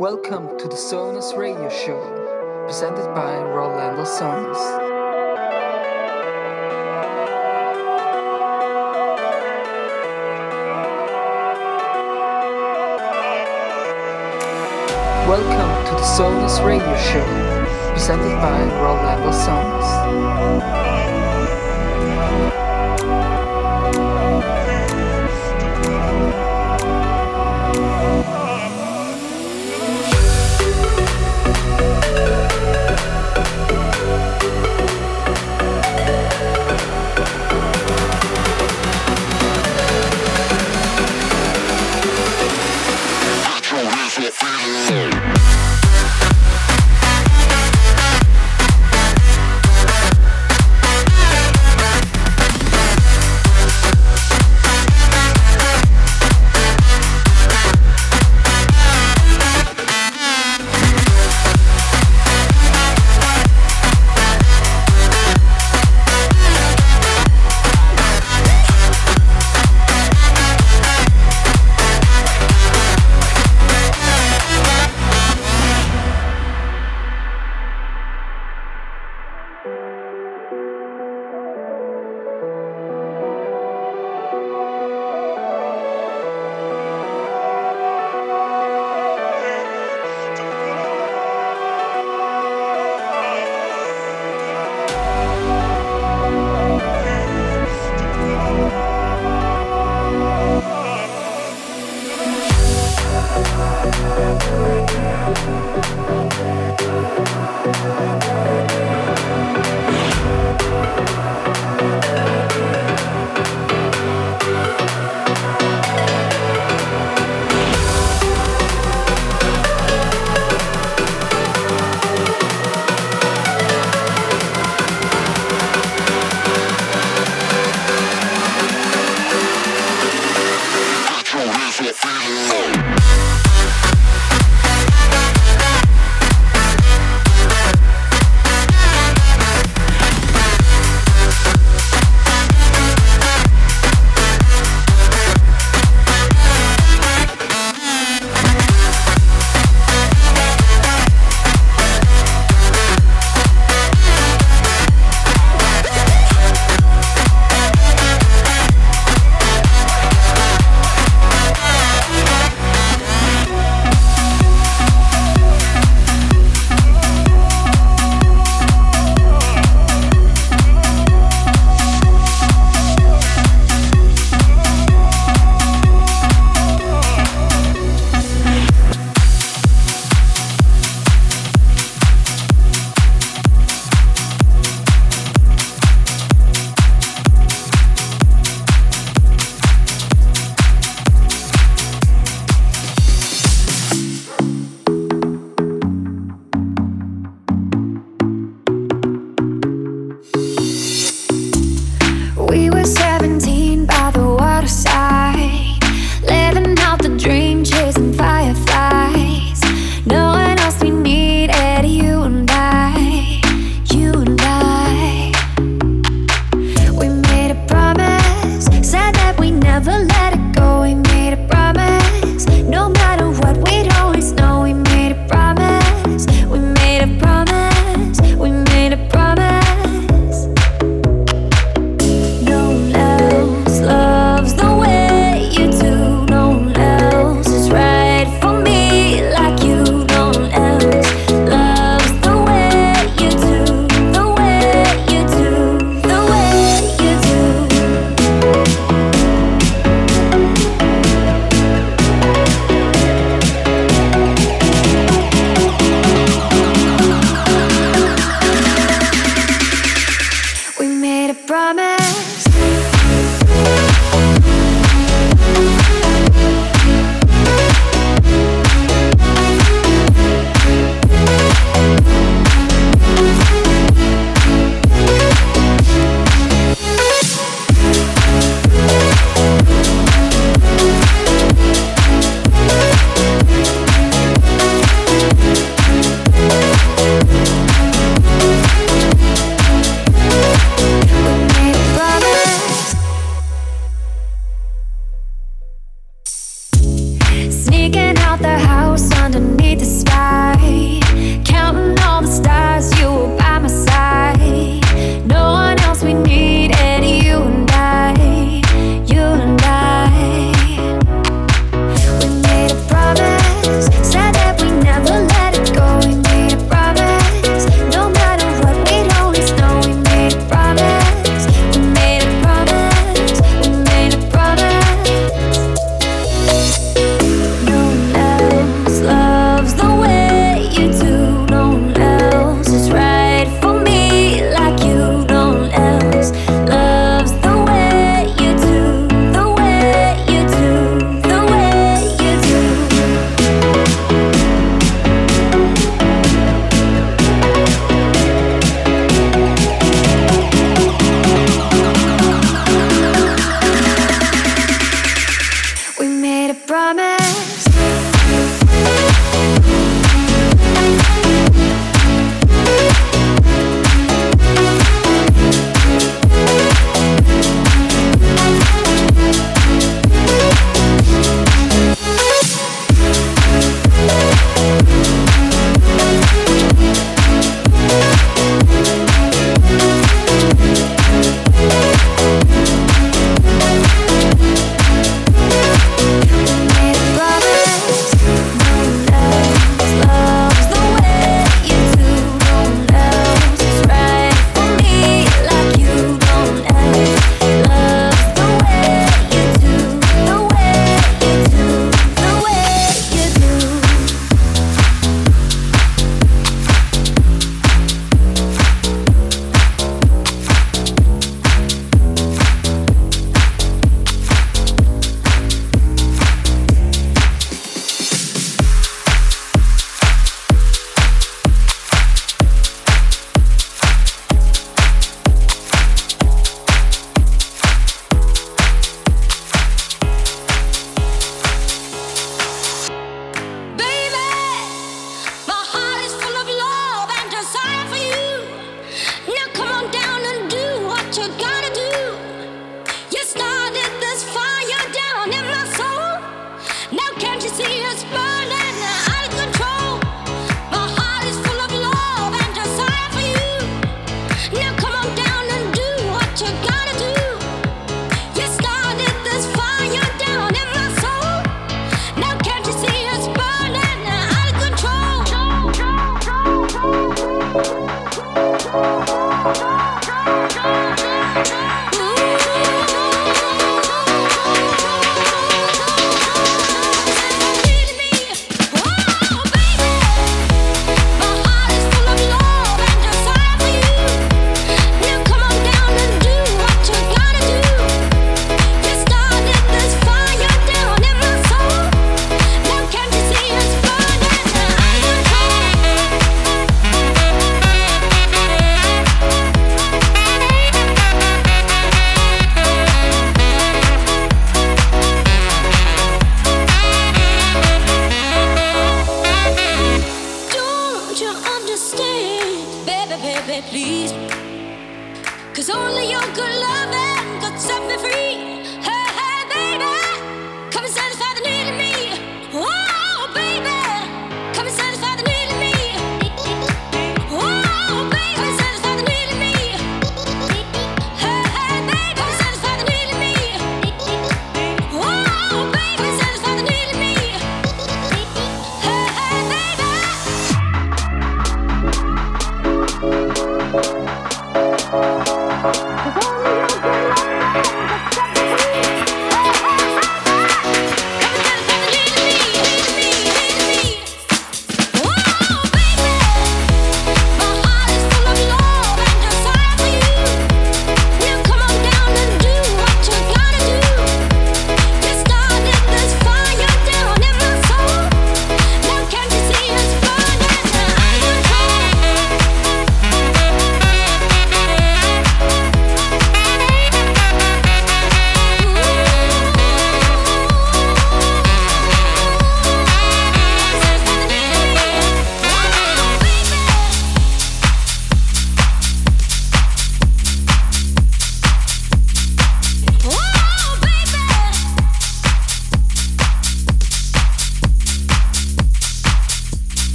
Welcome to the Sonus Radio Show, presented by Rolando Sonus. Welcome to the Sonus Radio Show, presented by Rolando Sonus. Bye.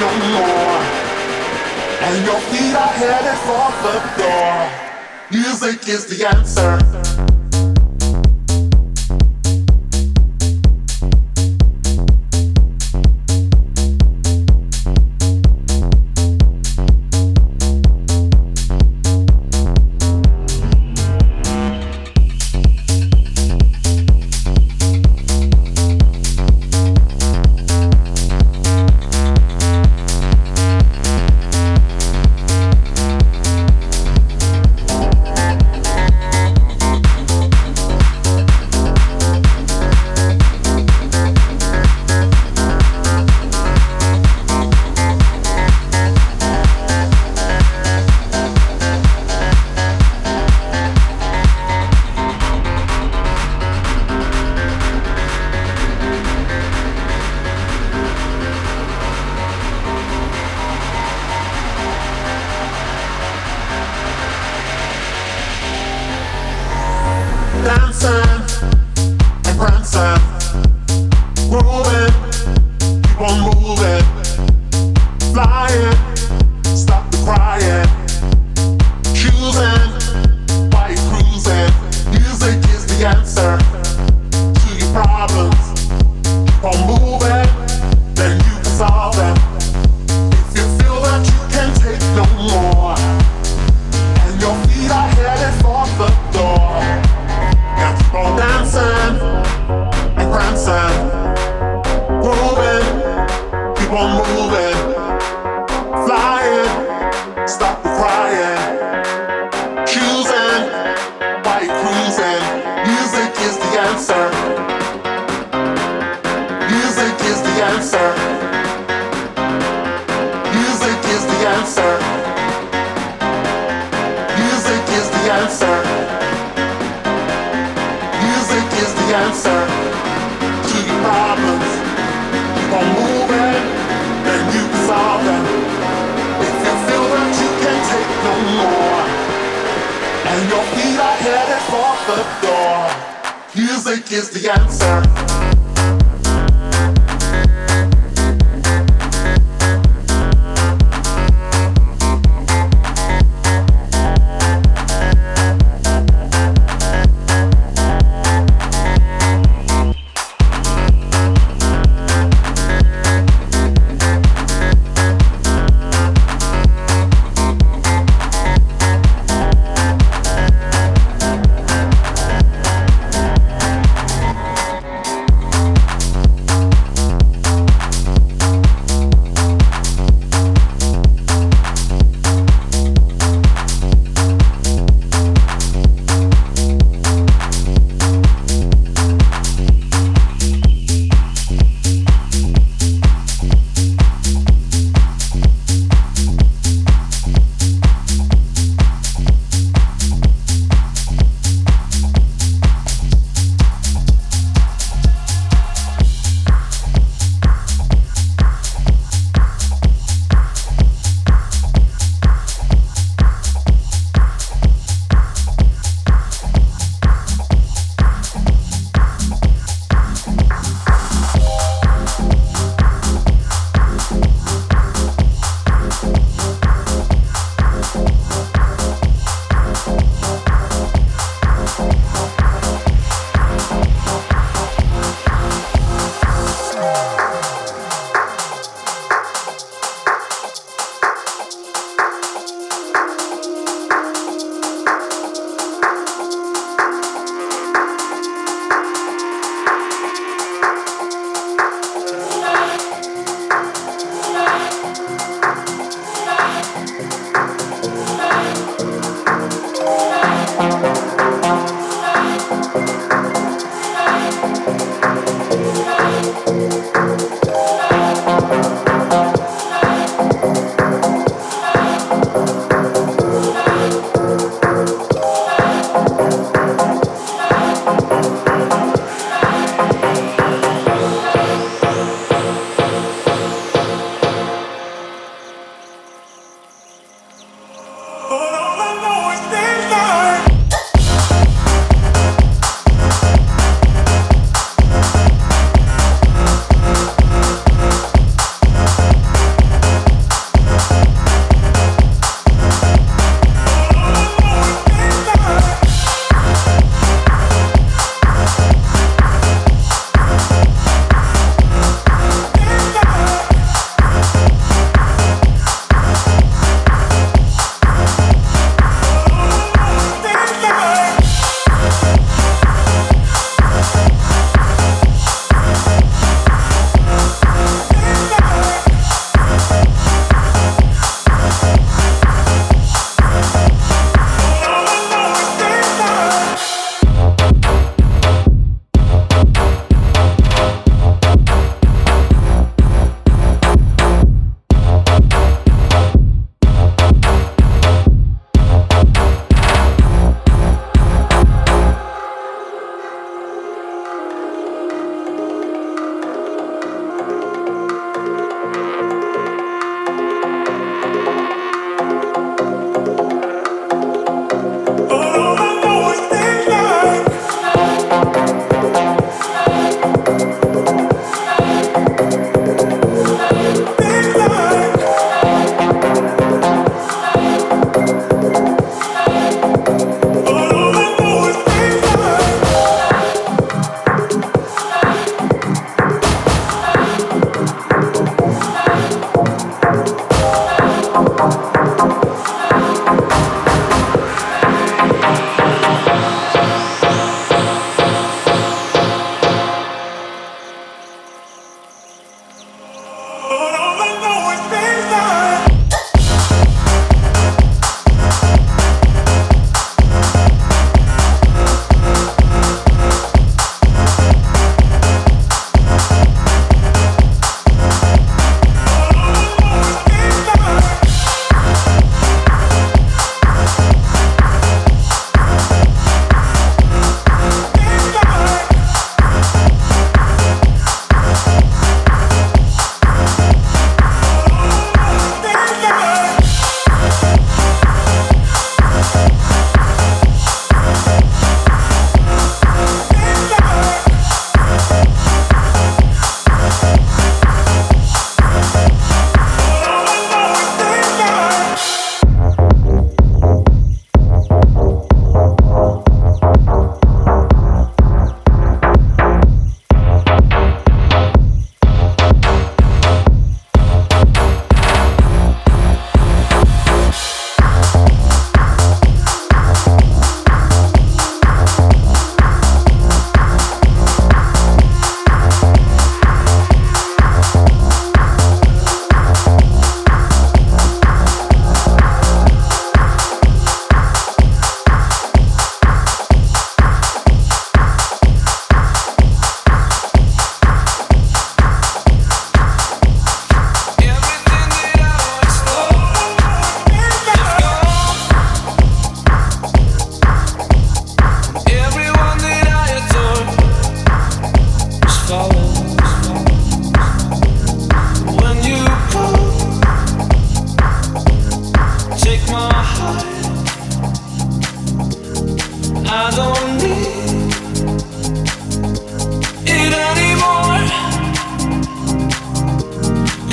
no more. And your feet are headed for the door. Music is the answer. flying.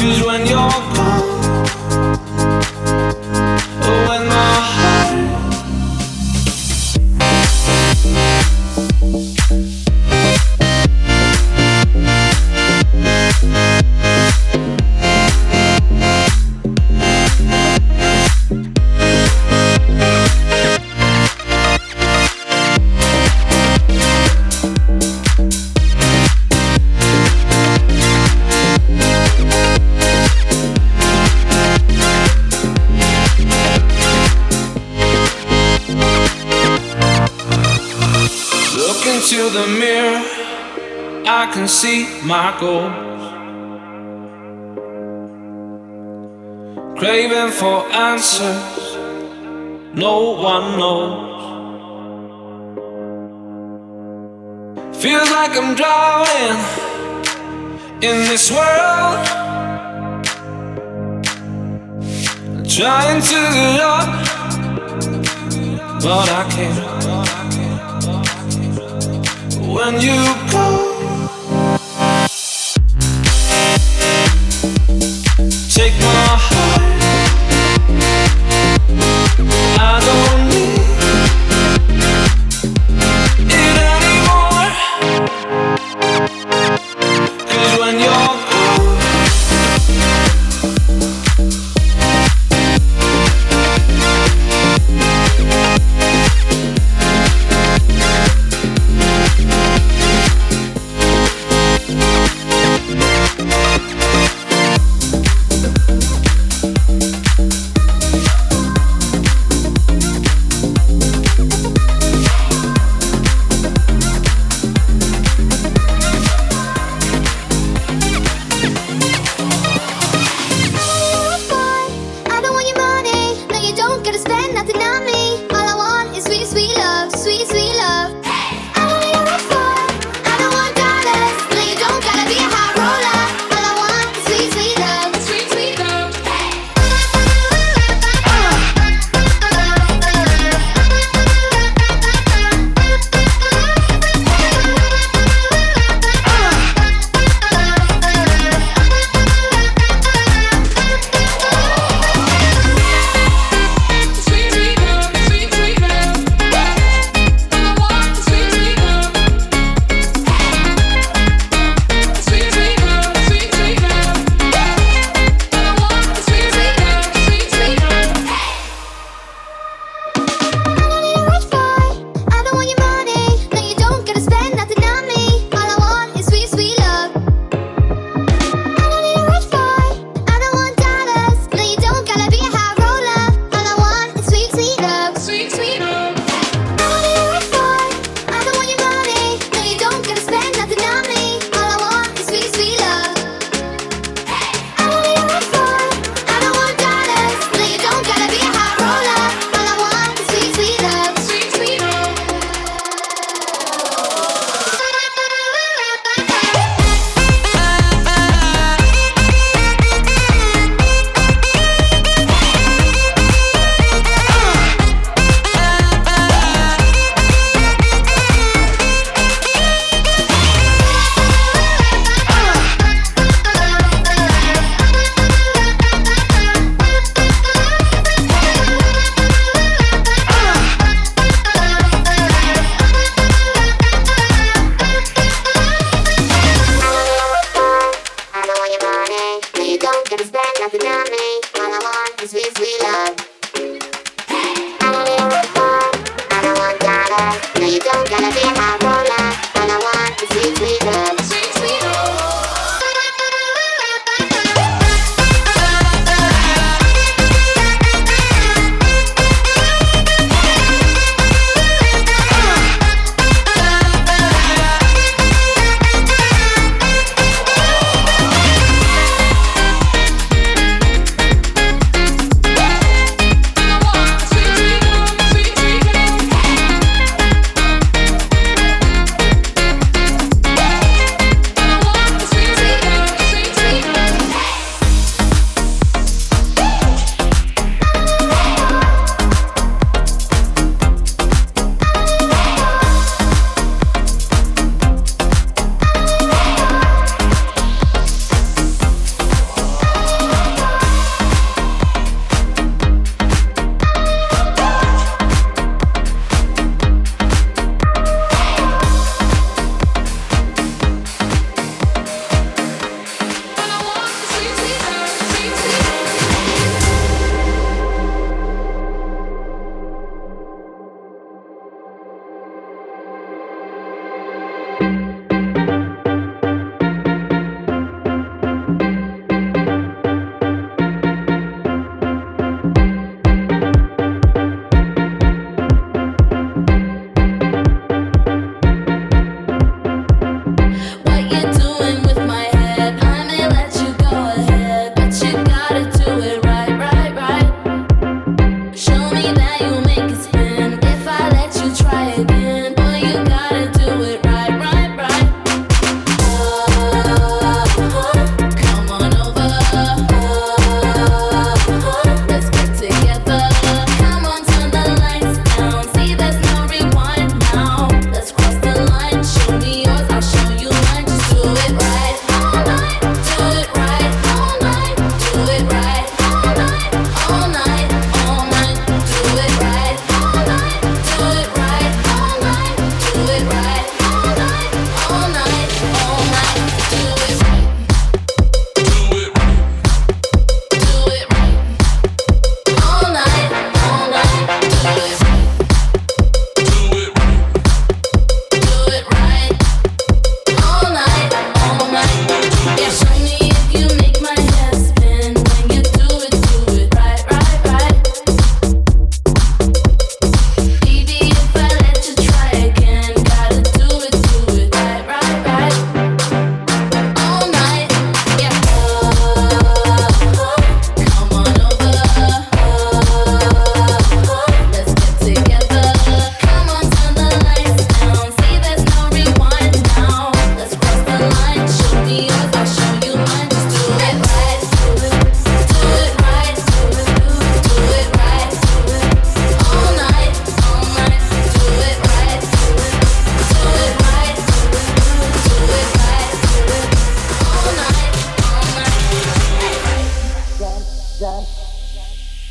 choose when you're this world. Trying to up, but I can't. When you go. Take my heart. I don't need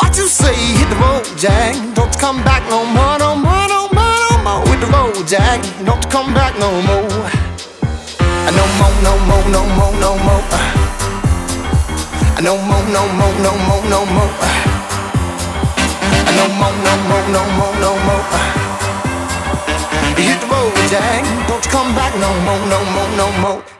What you say? Hit the road, Jack. Don't come back no more, no more, no more, no more with the road, Jack. Don't come back no more. No more, no more, no more, no more. No more, no more, no more, no more. No more, no more, no more, no more. Hit the road, Jack. Don't come back no more, no more, no more.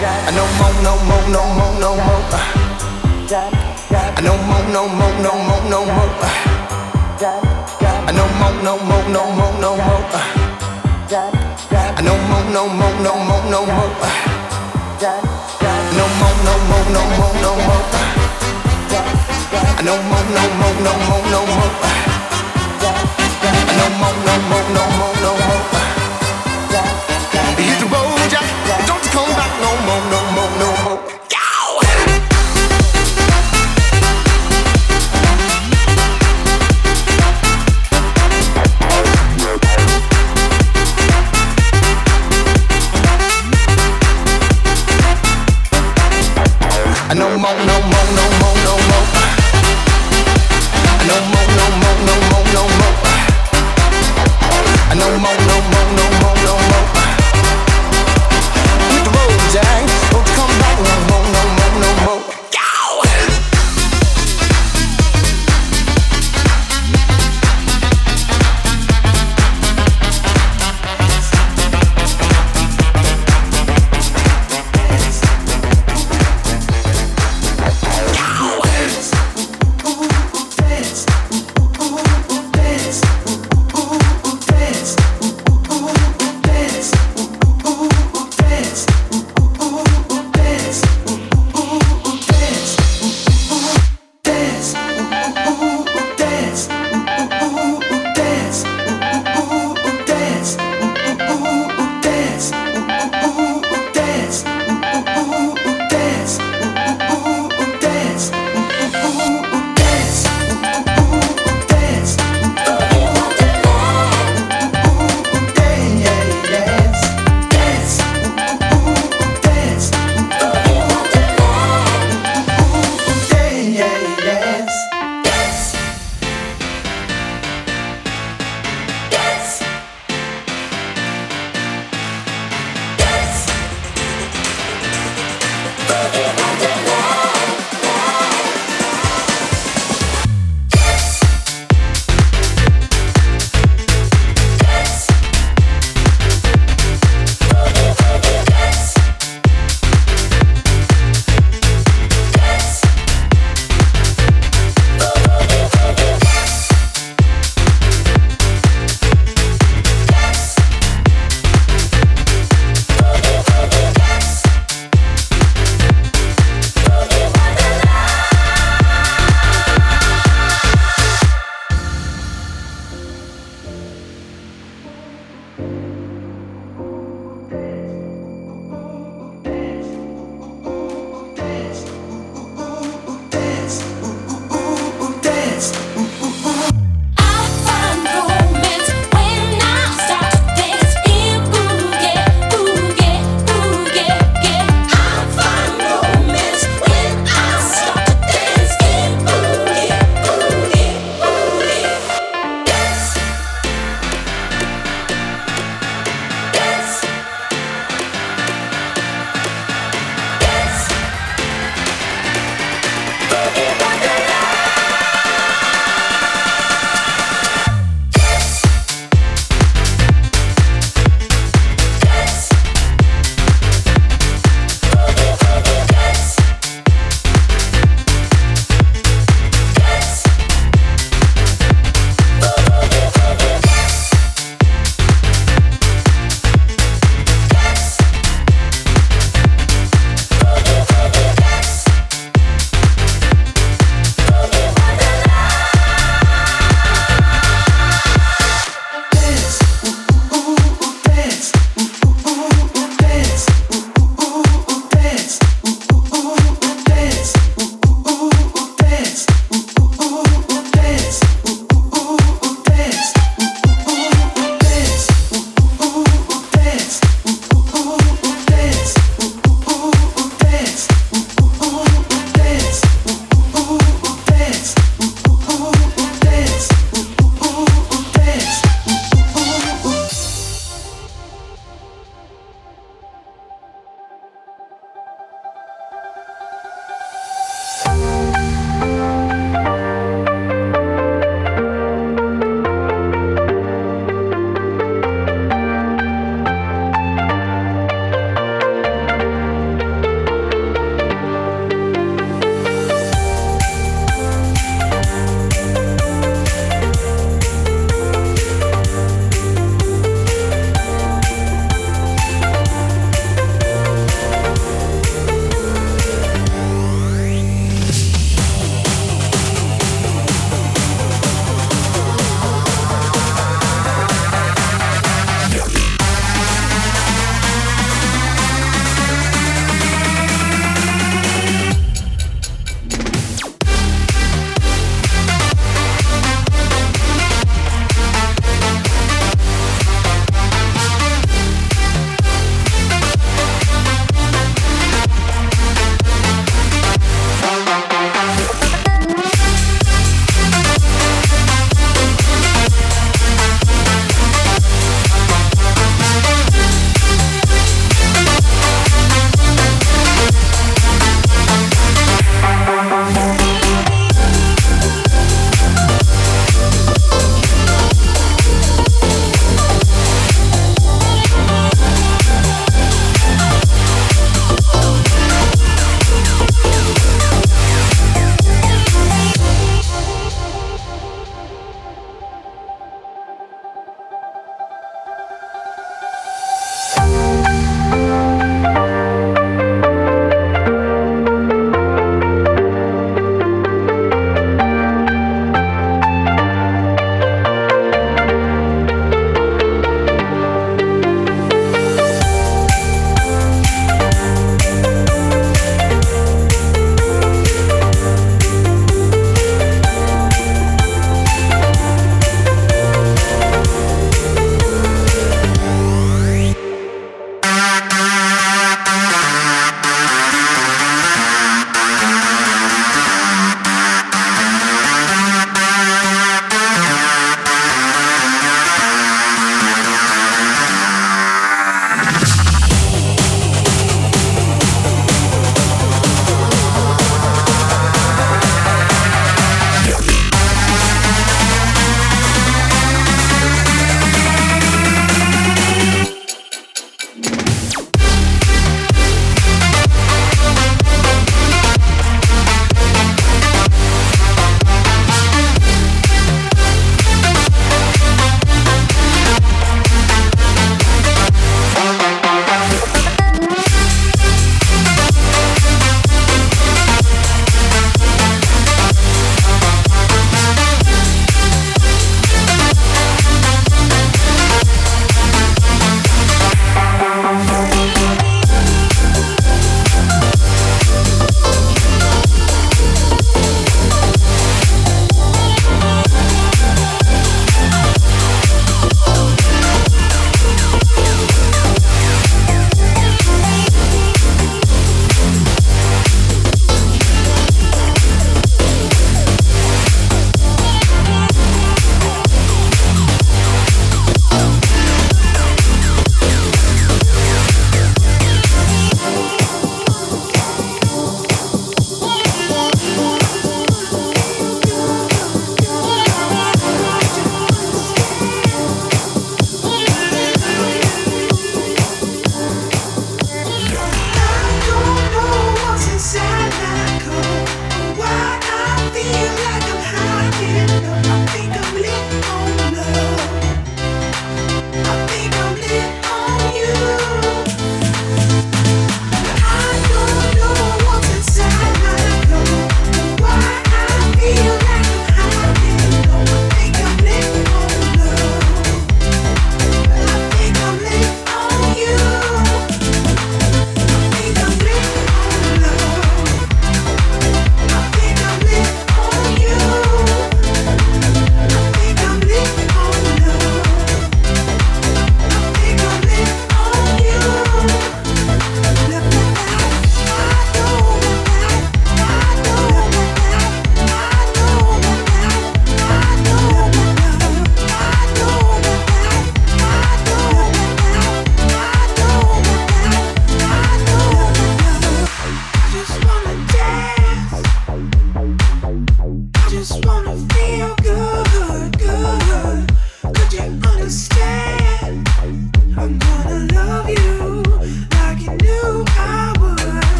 No more, no more, no more, no more. No more, no more, no more, no more. No more, no more, no more, no more. No more, no more, no more, no more. No more, no more, no more, no more. No more, no more, no more, no more. No more, no more, no more, no more. Hit the road, more, no more. No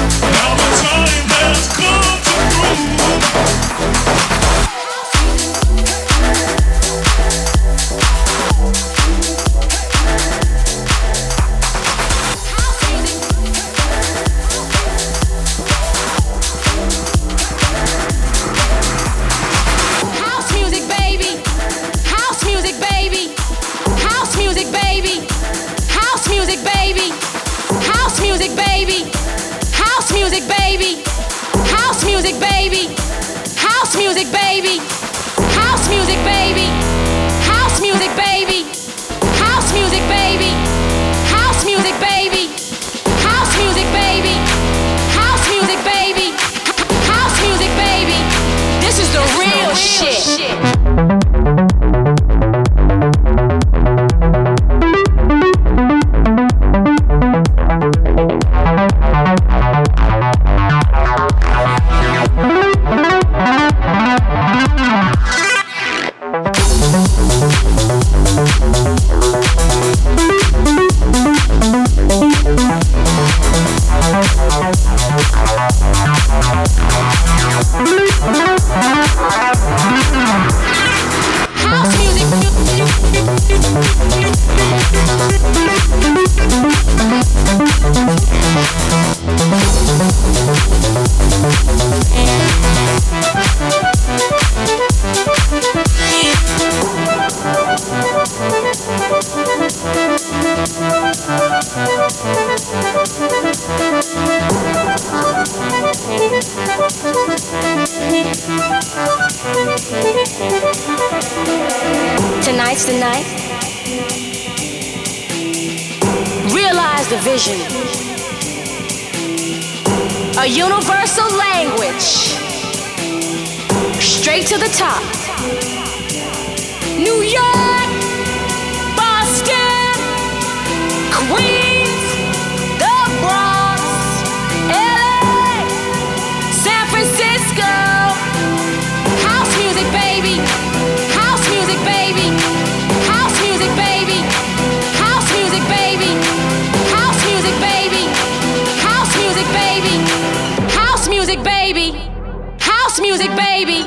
Thank you. Tonight's the night. Realize the vision. A universal language. Straight to the top. New York! Music, baby.